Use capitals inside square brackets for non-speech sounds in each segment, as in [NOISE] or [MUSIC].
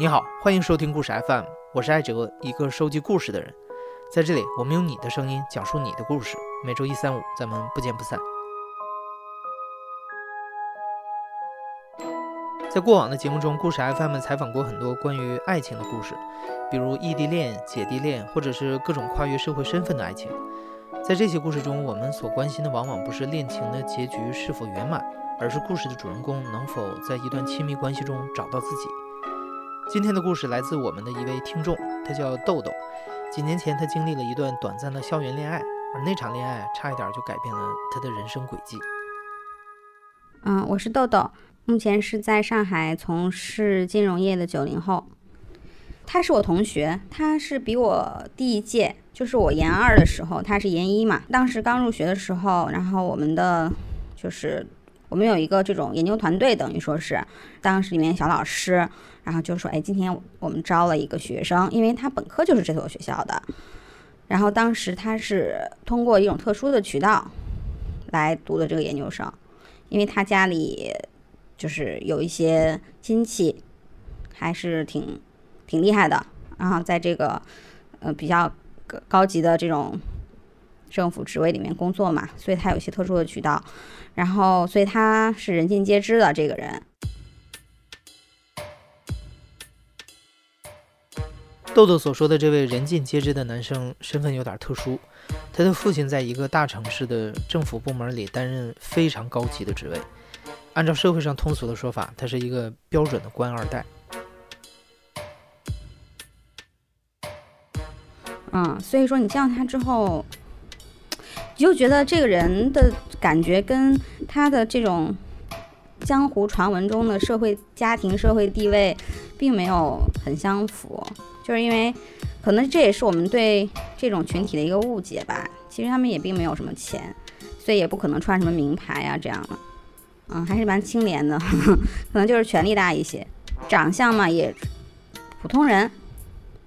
你好，欢迎收听故事 FM，我是艾哲，一个收集故事的人。在这里，我们用你的声音讲述你的故事。每周一、三、五，咱们不见不散。在过往的节目中，故事 FM 采访过很多关于爱情的故事，比如异地恋、姐弟恋，或者是各种跨越社会身份的爱情。在这些故事中，我们所关心的往往不是恋情的结局是否圆满，而是故事的主人公能否在一段亲密关系中找到自己。今天的故事来自我们的一位听众，他叫豆豆。几年前，他经历了一段短暂的校园恋爱，而那场恋爱差一点就改变了他的人生轨迹。嗯，我是豆豆，目前是在上海从事金融业的九零后。他是我同学，他是比我第一届，就是我研二的时候，他是研一嘛。当时刚入学的时候，然后我们的就是我们有一个这种研究团队，等于说是当时里面小老师。然后就说，哎，今天我们招了一个学生，因为他本科就是这所学校的。然后当时他是通过一种特殊的渠道来读的这个研究生，因为他家里就是有一些亲戚还是挺挺厉害的，然后在这个呃比较高级的这种政府职位里面工作嘛，所以他有一些特殊的渠道。然后，所以他是人尽皆知的这个人。豆豆所说的这位人尽皆知的男生身份有点特殊，他的父亲在一个大城市的政府部门里担任非常高级的职位，按照社会上通俗的说法，他是一个标准的官二代。嗯，所以说你见到他之后，你就觉得这个人的感觉跟他的这种江湖传闻中的社会家庭社会地位并没有很相符。就是因为，可能这也是我们对这种群体的一个误解吧。其实他们也并没有什么钱，所以也不可能穿什么名牌啊这样的。嗯，还是蛮清廉的，[LAUGHS] 可能就是权力大一些。长相嘛也普通人，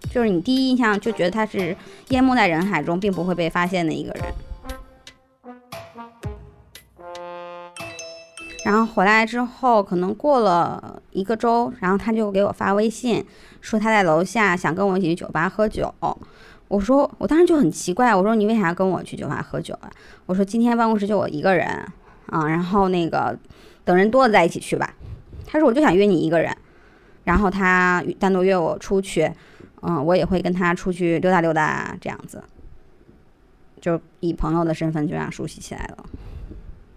就是你第一印象就觉得他是淹没在人海中并不会被发现的一个人。然后回来之后，可能过了一个周，然后他就给我发微信，说他在楼下想跟我一起去酒吧喝酒。我说，我当时就很奇怪，我说你为啥跟我去酒吧喝酒啊？我说今天办公室就我一个人啊，然后那个等人多了再一起去吧。他说我就想约你一个人，然后他单独约我出去，嗯，我也会跟他出去溜达溜达这样子，就以朋友的身份就这样熟悉起来了。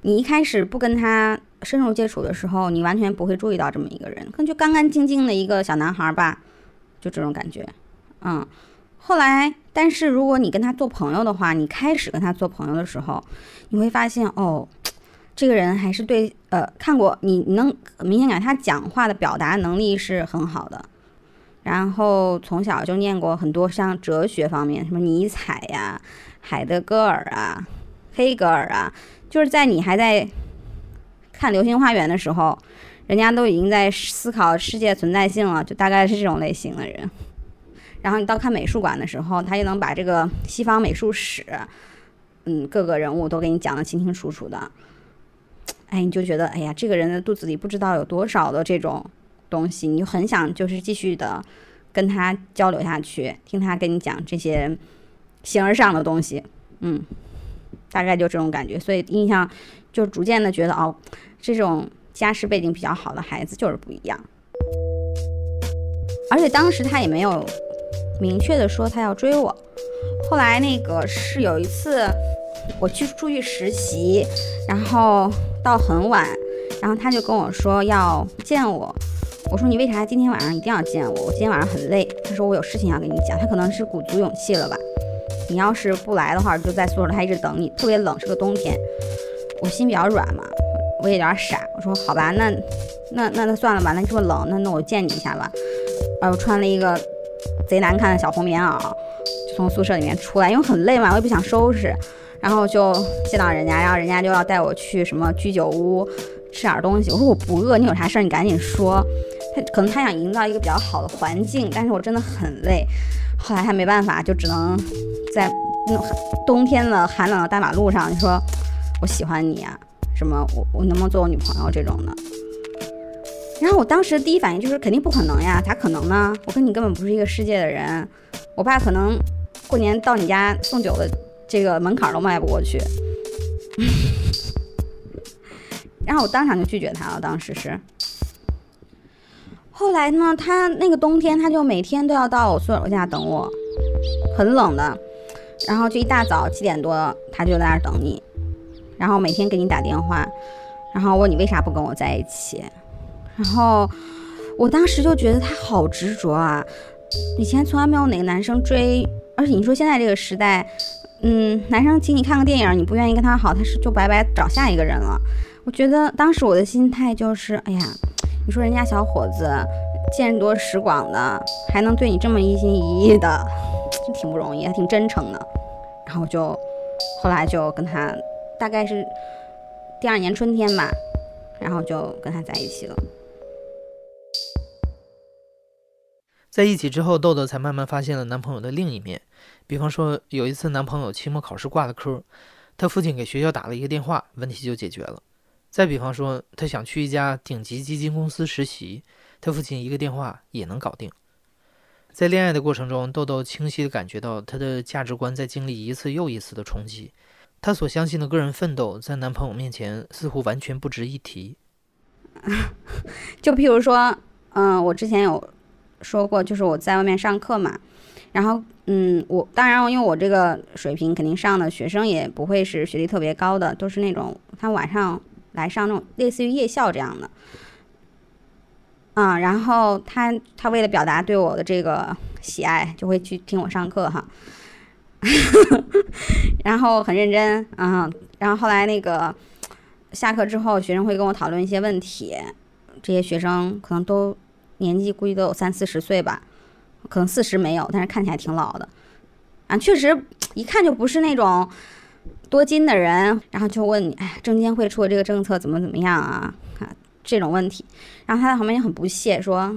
你一开始不跟他深入接触的时候，你完全不会注意到这么一个人，可能就干干净净的一个小男孩吧，就这种感觉。嗯，后来，但是如果你跟他做朋友的话，你开始跟他做朋友的时候，你会发现哦，这个人还是对呃看过你能明显感他讲话的表达能力是很好的，然后从小就念过很多像哲学方面，什么尼采呀、海德格尔啊、黑格尔啊。就是在你还在看《流星花园》的时候，人家都已经在思考世界存在性了，就大概是这种类型的人。然后你到看美术馆的时候，他又能把这个西方美术史，嗯，各个人物都给你讲得清清楚楚的。哎，你就觉得，哎呀，这个人的肚子里不知道有多少的这种东西，你就很想就是继续的跟他交流下去，听他跟你讲这些形而上的东西，嗯。大概就这种感觉，所以印象就逐渐的觉得哦，这种家世背景比较好的孩子就是不一样。而且当时他也没有明确的说他要追我。后来那个是有一次我去出去实习，然后到很晚，然后他就跟我说要见我。我说你为啥今天晚上一定要见我？我今天晚上很累。他说我有事情要跟你讲。他可能是鼓足勇气了吧。你要是不来的话，就在宿舍他一直等你，特别冷，是个冬天。我心比较软嘛，我也有点傻。我说好吧，那那那那算了吧，那这么冷，那那我见你一下吧。然后穿了一个贼难看的小红棉袄，就从宿舍里面出来，因为很累嘛，我也不想收拾。然后就见到人家，然后人家就要带我去什么居酒屋吃点东西。我说我不饿，你有啥事儿你赶紧说。他可能他想营造一个比较好的环境，但是我真的很累。后来他没办法，就只能在那冬天的寒冷的大马路上，你说我喜欢你啊，什么我我能不能做我女朋友这种的。然后我当时第一反应就是肯定不可能呀，咋可能呢？我跟你根本不是一个世界的人，我爸可能过年到你家送酒的这个门槛都迈不过去。[LAUGHS] 然后我当场就拒绝他了，当时是。后来呢，他那个冬天他就每天都要到我宿舍楼下等我，很冷的，然后就一大早七点多他就在那儿等你，然后每天给你打电话，然后问你为啥不跟我在一起，然后我当时就觉得他好执着啊，以前从来没有哪个男生追，而且你说现在这个时代，嗯，男生请你看个电影，你不愿意跟他好，他是就白白找下一个人了。我觉得当时我的心态就是，哎呀，你说人家小伙子见多识广的，还能对你这么一心一意的，真挺不容易，还挺真诚的。然后就后来就跟他，大概是第二年春天吧，然后就跟他在一起了。在一起之后，豆豆才慢慢发现了男朋友的另一面，比方说有一次男朋友期末考试挂了科，他父亲给学校打了一个电话，问题就解决了。再比方说，他想去一家顶级基金公司实习，他父亲一个电话也能搞定。在恋爱的过程中，豆豆清晰地感觉到他的价值观在经历一次又一次的冲击，她所相信的个人奋斗在男朋友面前似乎完全不值一提。[LAUGHS] 就譬如说，嗯，我之前有说过，就是我在外面上课嘛，然后，嗯，我当然因为我这个水平，肯定上的学生也不会是学历特别高的，都是那种他晚上。来上那种类似于夜校这样的，啊，然后他他为了表达对我的这个喜爱，就会去听我上课哈，[LAUGHS] 然后很认真啊，然后后来那个下课之后，学生会跟我讨论一些问题，这些学生可能都年纪估计都有三四十岁吧，可能四十没有，但是看起来挺老的，啊，确实一看就不是那种。多金的人，然后就问你，哎，证监会出的这个政策怎么怎么样啊？啊，这种问题，然后他在旁边也很不屑说，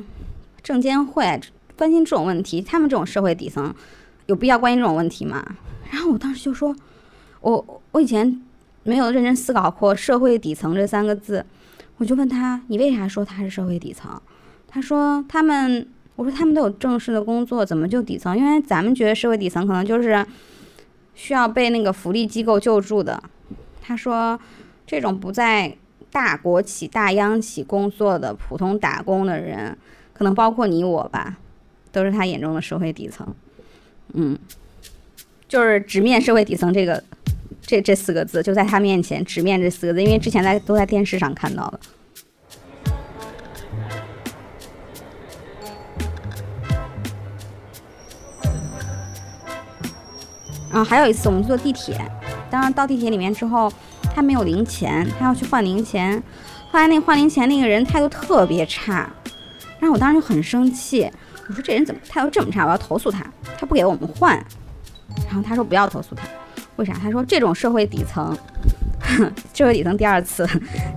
证监会关心这种问题，他们这种社会底层有必要关心这种问题吗？然后我当时就说，我我以前没有认真思考过社会底层这三个字，我就问他，你为啥说他是社会底层？他说他们，我说他们都有正式的工作，怎么就底层？因为咱们觉得社会底层可能就是。需要被那个福利机构救助的，他说，这种不在大国企、大央企工作的普通打工的人，可能包括你我吧，都是他眼中的社会底层。嗯，就是直面社会底层这个，这这四个字就在他面前直面这四个字，因为之前在都在电视上看到了。啊，还有一次我们坐地铁，当然到地铁里面之后，他没有零钱，他要去换零钱。后来那换零钱那个人态度特别差，然后我当时就很生气，我说这人怎么态度这么差？我要投诉他，他不给我们换。然后他说不要投诉他，为啥？他说这种社会底层，[LAUGHS] 社会底层第二次，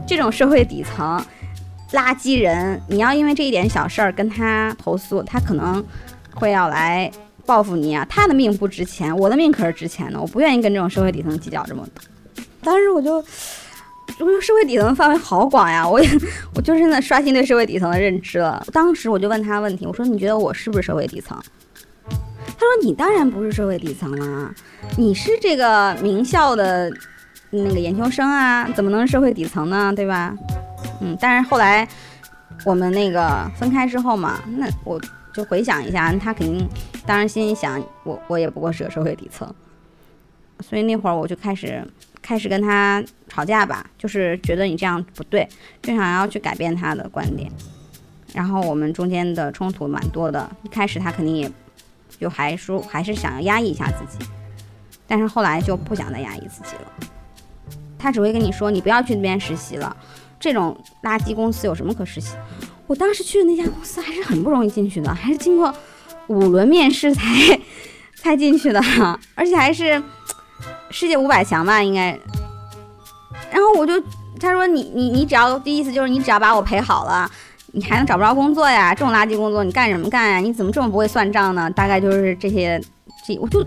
这种社会底层垃圾人，你要因为这一点小事儿跟他投诉，他可能会要来。报复你啊！他的命不值钱，我的命可是值钱的。我不愿意跟这种社会底层计较这么多。当时我就，我说社会底层的范围好广呀，[LAUGHS] 我也，我就是现在刷新对社会底层的认知了。当时我就问他问题，我说你觉得我是不是社会底层？他说你当然不是社会底层了，你是这个名校的那个研究生啊，怎么能社会底层呢？对吧？嗯，但是后来我们那个分开之后嘛，那我。就回想一下，他肯定，当然心里想，我我也不过是个社会底层，所以那会儿我就开始开始跟他吵架吧，就是觉得你这样不对，就想要去改变他的观点，然后我们中间的冲突蛮多的，一开始他肯定也就还说还是想要压抑一下自己，但是后来就不想再压抑自己了，他只会跟你说你不要去那边实习了，这种垃圾公司有什么可实习？我当时去的那家公司还是很不容易进去的，还是经过五轮面试才才进去的，而且还是世界五百强吧，应该。然后我就他说你你你只要第意思就是你只要把我陪好了，你还能找不着工作呀？这种垃圾工作你干什么干呀？你怎么这么不会算账呢？大概就是这些，这我就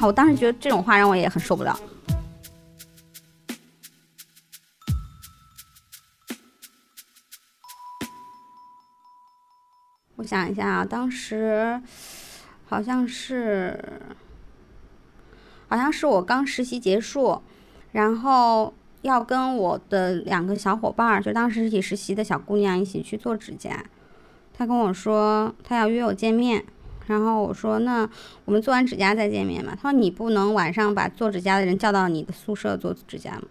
我当时觉得这种话让我也很受不了。我想一下啊，当时好像是，好像是我刚实习结束，然后要跟我的两个小伙伴儿，就当时一起实习的小姑娘一起去做指甲。她跟我说，她要约我见面。然后我说，那我们做完指甲再见面嘛。她说，你不能晚上把做指甲的人叫到你的宿舍做指甲吗？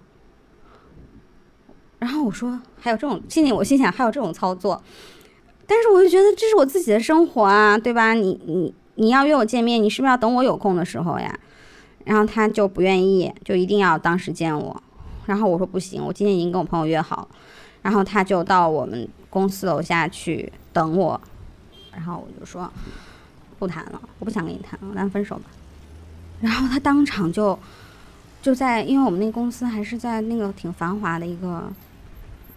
然后我说，还有这种，心里我心想，还有这种操作。但是我就觉得这是我自己的生活啊，对吧？你你你要约我见面，你是不是要等我有空的时候呀？然后他就不愿意，就一定要当时见我。然后我说不行，我今天已经跟我朋友约好。然后他就到我们公司楼下去等我。然后我就说不谈了，我不想跟你谈了，咱分手吧。然后他当场就就在，因为我们那公司还是在那个挺繁华的一个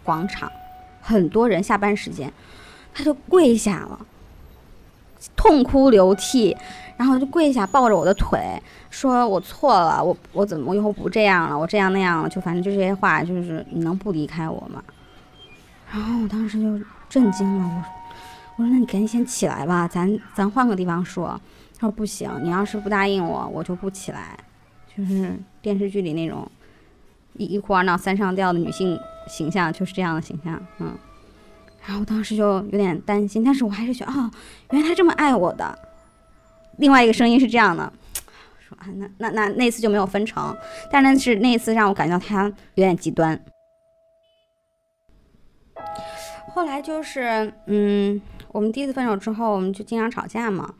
广场，很多人下班时间。他就跪下了，痛哭流涕，然后就跪下抱着我的腿，说我错了，我我怎么我以后不这样了，我这样那样了，就反正就这些话，就是你能不离开我吗？然后我当时就震惊了，我我说那你赶紧先起来吧，咱咱换个地方说。他说不行，你要是不答应我，我就不起来。就是电视剧里那种一一哭二闹三上吊的女性形象，就是这样的形象，嗯。然后我当时就有点担心，但是我还是觉得，哦，原来他这么爱我的。另外一个声音是这样的，说啊，那那那那次就没有分成，但那是那次让我感觉到他有点极端。后来就是，嗯，我们第一次分手之后，我们就经常吵架嘛。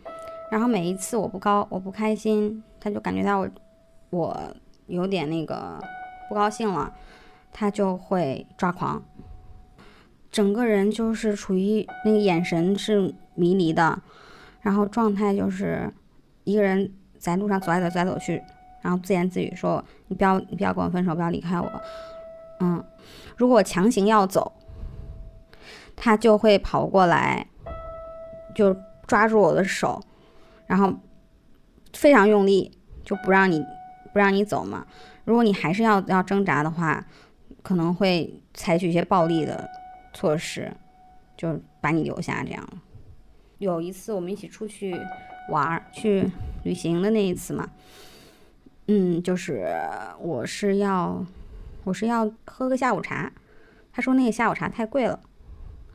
然后每一次我不高，我不开心，他就感觉到我我有点那个不高兴了，他就会抓狂。整个人就是处于那个眼神是迷离的，然后状态就是一个人在路上走来走，走来走去，然后自言自语说：“你不要，你不要跟我分手，不要离开我。”嗯，如果我强行要走，他就会跑过来，就抓住我的手，然后非常用力，就不让你不让你走嘛。如果你还是要要挣扎的话，可能会采取一些暴力的。措施，就把你留下这样。有一次我们一起出去玩儿去旅行的那一次嘛，嗯，就是我是要我是要喝个下午茶，他说那个下午茶太贵了，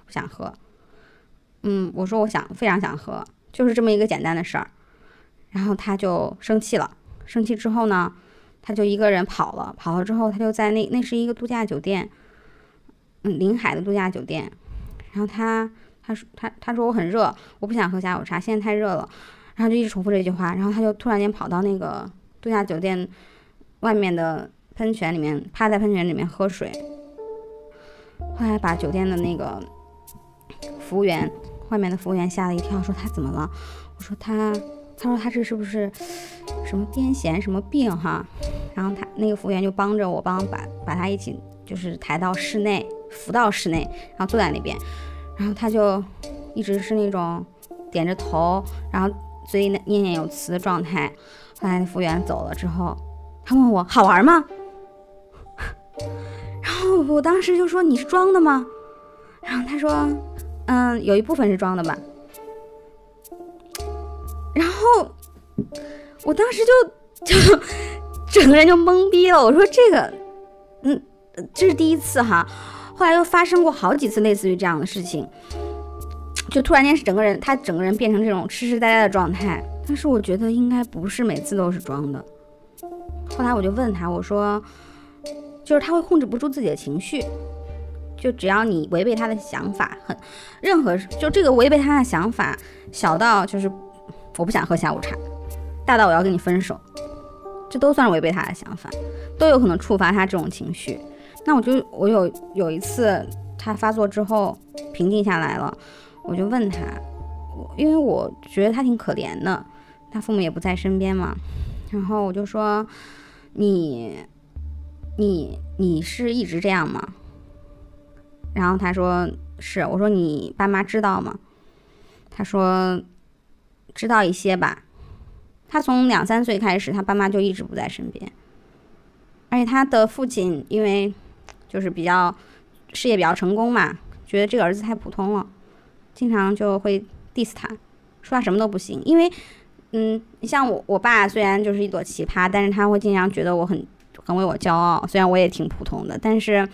不想喝。嗯，我说我想非常想喝，就是这么一个简单的事儿。然后他就生气了，生气之后呢，他就一个人跑了，跑了之后他就在那那是一个度假酒店。嗯，临海的度假酒店，然后他他说他他说我很热，我不想喝下午茶，现在太热了，然后就一直重复这句话，然后他就突然间跑到那个度假酒店外面的喷泉里面，趴在喷泉里面喝水，后来把酒店的那个服务员外面的服务员吓了一跳，说他怎么了？我说他他说他这是不是什么癫痫什么病哈？然后他那个服务员就帮着我帮把把他一起就是抬到室内。扶到室内，然后坐在那边，然后他就一直是那种点着头，然后嘴里念念有词的状态。后来服务员走了之后，他问我好玩吗？[LAUGHS] 然后我当时就说你是装的吗？然后他说嗯，有一部分是装的吧。然后我当时就就 [LAUGHS] 整个人就懵逼了。我说这个嗯，这是第一次哈。后来又发生过好几次类似于这样的事情，就突然间是整个人，他整个人变成这种痴痴呆呆的状态。但是我觉得应该不是每次都是装的。后来我就问他，我说，就是他会控制不住自己的情绪，就只要你违背他的想法，很任何就这个违背他的想法，小到就是我不想喝下午茶，大到我要跟你分手，这都算是违背他的想法，都有可能触发他这种情绪。那我就我有有一次他发作之后平静下来了，我就问他，我因为我觉得他挺可怜的，他父母也不在身边嘛，然后我就说你你你是一直这样吗？然后他说是，我说你爸妈知道吗？他说知道一些吧，他从两三岁开始，他爸妈就一直不在身边，而且他的父亲因为。就是比较事业比较成功嘛，觉得这个儿子太普通了，经常就会，diss 他，说他什么都不行。因为，嗯，你像我我爸虽然就是一朵奇葩，但是他会经常觉得我很很为我骄傲，虽然我也挺普通的，但是，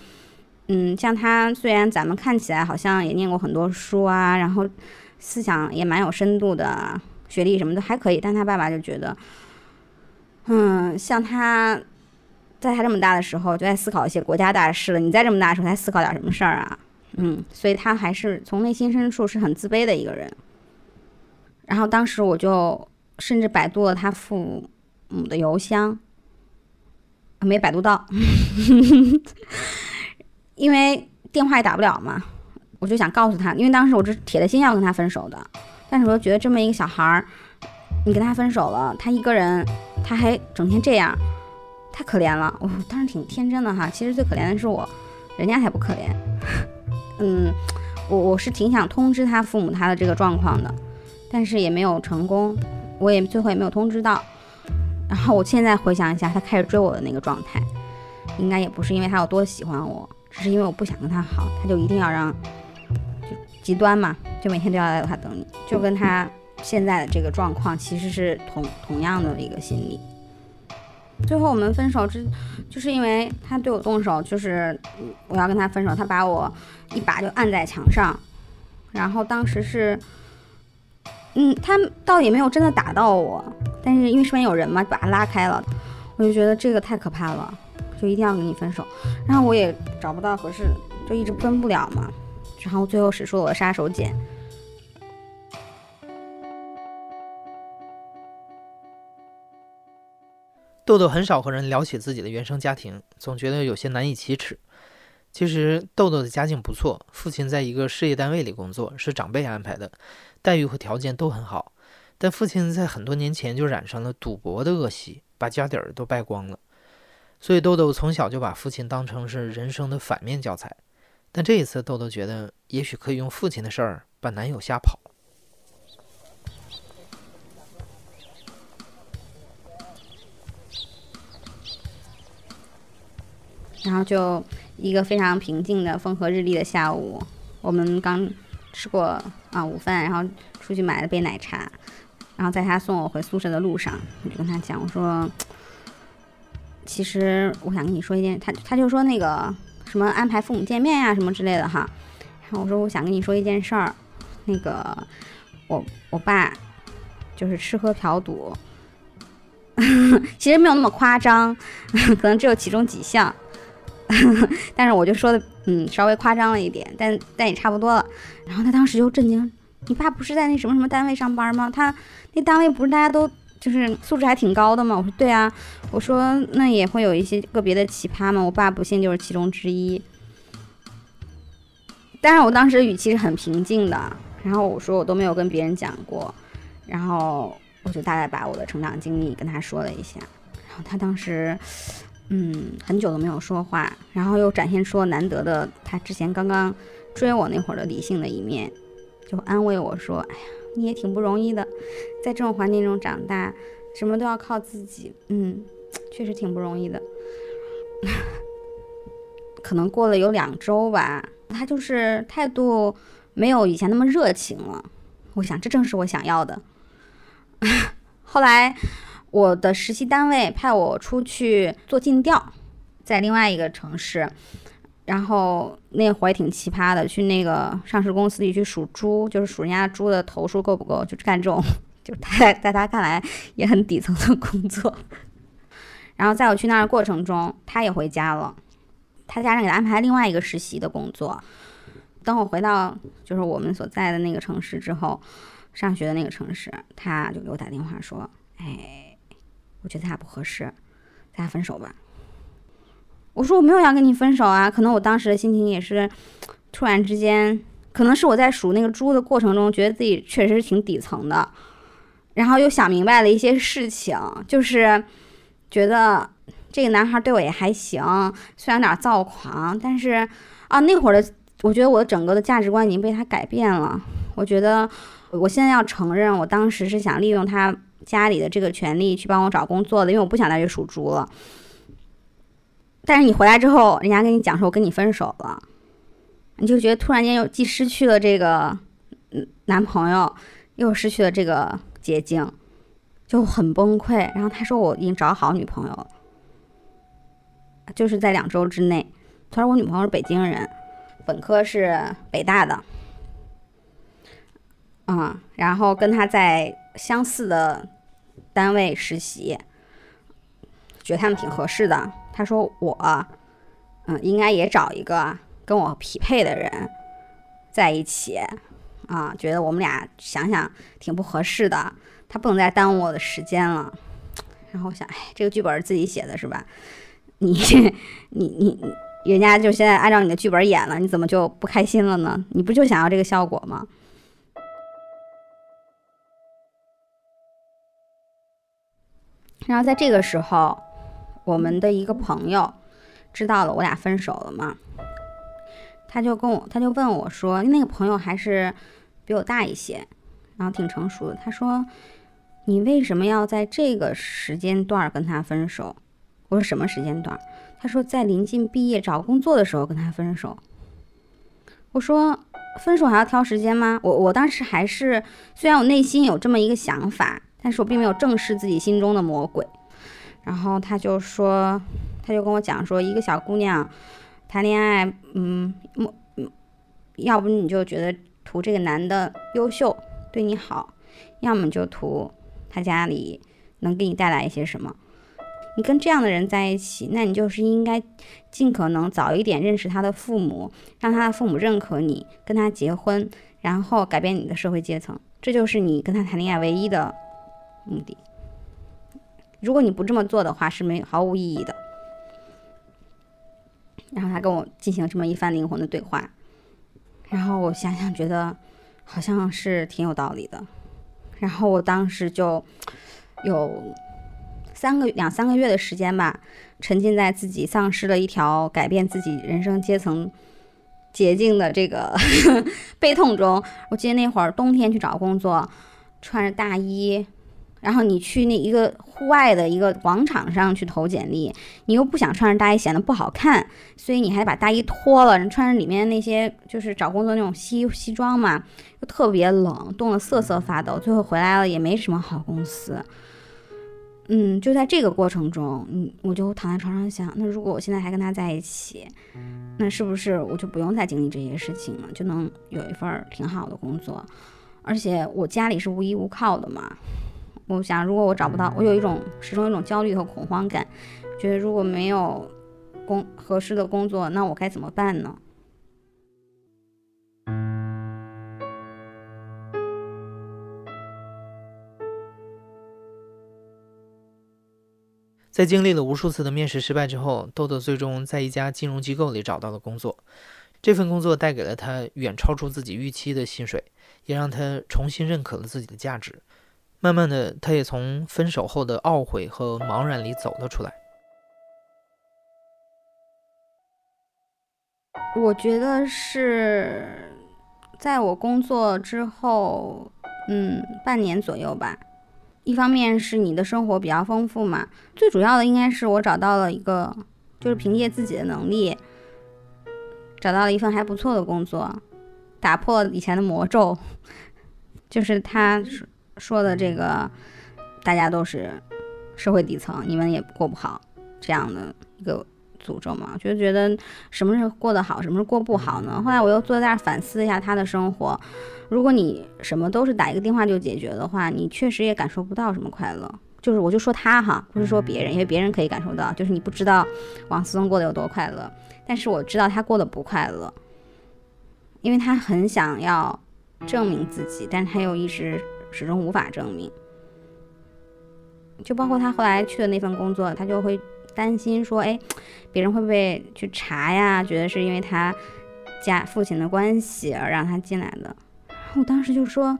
嗯，像他虽然咱们看起来好像也念过很多书啊，然后思想也蛮有深度的，学历什么的还可以，但他爸爸就觉得，嗯，像他。在他这么大的时候，就在思考一些国家大事了。你在这么大的时候，才思考点什么事儿啊？嗯，所以他还是从内心深处是很自卑的一个人。然后当时我就甚至百度了他父母的邮箱，没百度到，[LAUGHS] 因为电话也打不了嘛。我就想告诉他，因为当时我是铁了心要跟他分手的，但是我又觉得这么一个小孩儿，你跟他分手了，他一个人，他还整天这样。太可怜了，我当时挺天真的哈。其实最可怜的是我，人家才不可怜。[LAUGHS] 嗯，我我是挺想通知他父母他的这个状况的，但是也没有成功，我也最后也没有通知到。然后我现在回想一下，他开始追我的那个状态，应该也不是因为他有多喜欢我，只是因为我不想跟他好，他就一定要让，就极端嘛，就每天都要在他等你，就跟他现在的这个状况其实是同同样的一个心理。最后我们分手，之，就是因为他对我动手，就是我要跟他分手，他把我一把就按在墙上，然后当时是，嗯，他倒也没有真的打到我，但是因为身边有人嘛，把他拉开了，我就觉得这个太可怕了，就一定要跟你分手，然后我也找不到合适，就一直分不了嘛，然后最后使出了我的杀手锏。豆豆很少和人聊起自己的原生家庭，总觉得有些难以启齿。其实豆豆的家境不错，父亲在一个事业单位里工作，是长辈安排的，待遇和条件都很好。但父亲在很多年前就染上了赌博的恶习，把家底儿都败光了。所以豆豆从小就把父亲当成是人生的反面教材。但这一次，豆豆觉得也许可以用父亲的事儿把男友吓跑。然后就一个非常平静的风和日丽的下午，我们刚吃过啊午饭，然后出去买了杯奶茶，然后在他送我回宿舍的路上，我就跟他讲，我说，其实我想跟你说一件，他他就说那个什么安排父母见面呀什么之类的哈，然后我说我想跟你说一件事儿，那个我我爸就是吃喝嫖赌，[LAUGHS] 其实没有那么夸张，[LAUGHS] 可能只有其中几项。[LAUGHS] 但是我就说的，嗯，稍微夸张了一点，但但也差不多了。然后他当时就震惊，你爸不是在那什么什么单位上班吗？他那单位不是大家都就是素质还挺高的吗？我说对啊，我说那也会有一些个别的奇葩吗？我爸不幸就是其中之一。但是我当时语气是很平静的，然后我说我都没有跟别人讲过，然后我就大概把我的成长经历跟他说了一下，然后他当时。嗯，很久都没有说话，然后又展现出难得的他之前刚刚追我那会儿的理性的一面，就安慰我说：“哎呀，你也挺不容易的，在这种环境中长大，什么都要靠自己，嗯，[LAUGHS] 确实挺不容易的。[LAUGHS] ”可能过了有两周吧，他就是态度没有以前那么热情了。我想，这正是我想要的。[LAUGHS] 后来。我的实习单位派我出去做尽调，在另外一个城市，然后那活也挺奇葩的，去那个上市公司里去数猪，就是数人家猪的头数够不够，就干这种，[LAUGHS] 就他在他看来也很底层的工作。[LAUGHS] 然后在我去那儿过程中，他也回家了，他家人给他安排另外一个实习的工作。等我回到就是我们所在的那个城市之后，上学的那个城市，他就给我打电话说：“哎。”我觉得咱俩不合适，咱俩分手吧。我说我没有要跟你分手啊，可能我当时的心情也是突然之间，可能是我在数那个猪的过程中，觉得自己确实是挺底层的，然后又想明白了一些事情，就是觉得这个男孩对我也还行，虽然有点躁狂，但是啊那会儿的，我觉得我的整个的价值观已经被他改变了。我觉得我现在要承认，我当时是想利用他。家里的这个权利去帮我找工作的，因为我不想再去属猪了。但是你回来之后，人家跟你讲说我跟你分手了，你就觉得突然间又既失去了这个男朋友，又失去了这个捷径，就很崩溃。然后他说我已经找好女朋友了，就是在两周之内。他说我女朋友是北京人，本科是北大的，嗯，然后跟他在相似的单位实习，觉得他们挺合适的。他说我，嗯，应该也找一个跟我匹配的人在一起，啊，觉得我们俩想想挺不合适的，他不能再耽误我的时间了。然后我想，哎，这个剧本是自己写的是吧？[LAUGHS] 你你你你，人家就现在按照你的剧本演了，你怎么就不开心了呢？你不就想要这个效果吗？然后在这个时候，我们的一个朋友知道了我俩分手了嘛，他就跟我，他就问我说，那个朋友还是比我大一些，然后挺成熟的。他说：“你为什么要在这个时间段跟他分手？”我说：“什么时间段？”他说：“在临近毕业找工作的时候跟他分手。”我说：“分手还要挑时间吗？”我我当时还是，虽然我内心有这么一个想法。但是我并没有正视自己心中的魔鬼，然后他就说，他就跟我讲说，一个小姑娘谈恋爱，嗯，要不你就觉得图这个男的优秀，对你好，要么就图他家里能给你带来一些什么。你跟这样的人在一起，那你就是应该尽可能早一点认识他的父母，让他的父母认可你，跟他结婚，然后改变你的社会阶层，这就是你跟他谈恋爱唯一的。目的，如果你不这么做的话，是没毫无意义的。然后他跟我进行这么一番灵魂的对话，然后我想想，觉得好像是挺有道理的。然后我当时就有三个两三个月的时间吧，沉浸在自己丧失了一条改变自己人生阶层捷径的这个 [LAUGHS] 悲痛中。我记得那会儿冬天去找工作，穿着大衣。然后你去那一个户外的一个广场上去投简历，你又不想穿着大衣显得不好看，所以你还把大衣脱了，人穿着里面那些就是找工作那种西西装嘛，又特别冷，冻得瑟瑟发抖。最后回来了也没什么好公司。嗯，就在这个过程中，嗯，我就躺在床上想，那如果我现在还跟他在一起，那是不是我就不用再经历这些事情了，就能有一份挺好的工作？而且我家里是无依无靠的嘛。我想，如果我找不到，我有一种始终有一种焦虑和恐慌感，觉得如果没有工合适的工作，那我该怎么办呢？在经历了无数次的面试失败之后，豆豆最终在一家金融机构里找到了工作。这份工作带给了他远超出自己预期的薪水，也让他重新认可了自己的价值。慢慢的，他也从分手后的懊悔和茫然里走了出来。我觉得是在我工作之后，嗯，半年左右吧。一方面是你的生活比较丰富嘛，最主要的应该是我找到了一个，就是凭借自己的能力，找到了一份还不错的工作，打破以前的魔咒，[LAUGHS] 就是他。说的这个，大家都是社会底层，你们也过不好这样的一个诅咒嘛？就觉得什么是过得好，什么是过不好呢？后来我又坐在那儿反思一下他的生活。如果你什么都是打一个电话就解决的话，你确实也感受不到什么快乐。就是我就说他哈，不是说别人，因为别人可以感受到，就是你不知道王思聪过得有多快乐，但是我知道他过得不快乐，因为他很想要证明自己，但他又一直。始终无法证明，就包括他后来去的那份工作，他就会担心说：“哎，别人会不会去查呀？觉得是因为他家父亲的关系而让他进来的。”我当时就说：“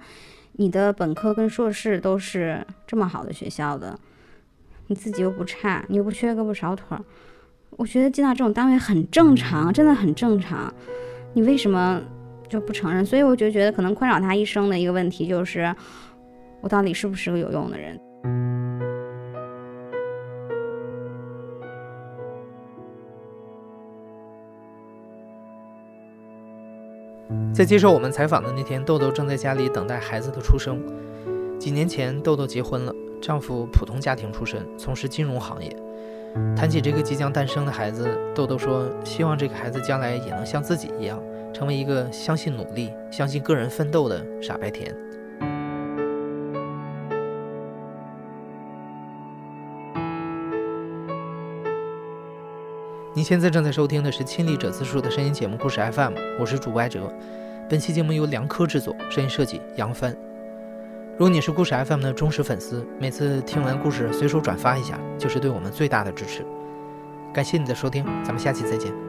你的本科跟硕士都是这么好的学校的，你自己又不差，你又不缺胳膊少腿儿，我觉得进到这种单位很正常，真的很正常。你为什么就不承认？所以我就觉得，可能困扰他一生的一个问题就是。”我到底是不是个有用的人？在接受我们采访的那天，豆豆正在家里等待孩子的出生。几年前，豆豆结婚了，丈夫普通家庭出身，从事金融行业。谈起这个即将诞生的孩子，豆豆说：“希望这个孩子将来也能像自己一样，成为一个相信努力、相信个人奋斗的傻白甜。”您现在正在收听的是《亲历者自述》的声音节目《故事 FM》，我是主播艾哲。本期节目由梁科制作，声音设计杨帆。如果你是故事 FM 的忠实粉丝，每次听完故事随手转发一下，就是对我们最大的支持。感谢你的收听，咱们下期再见。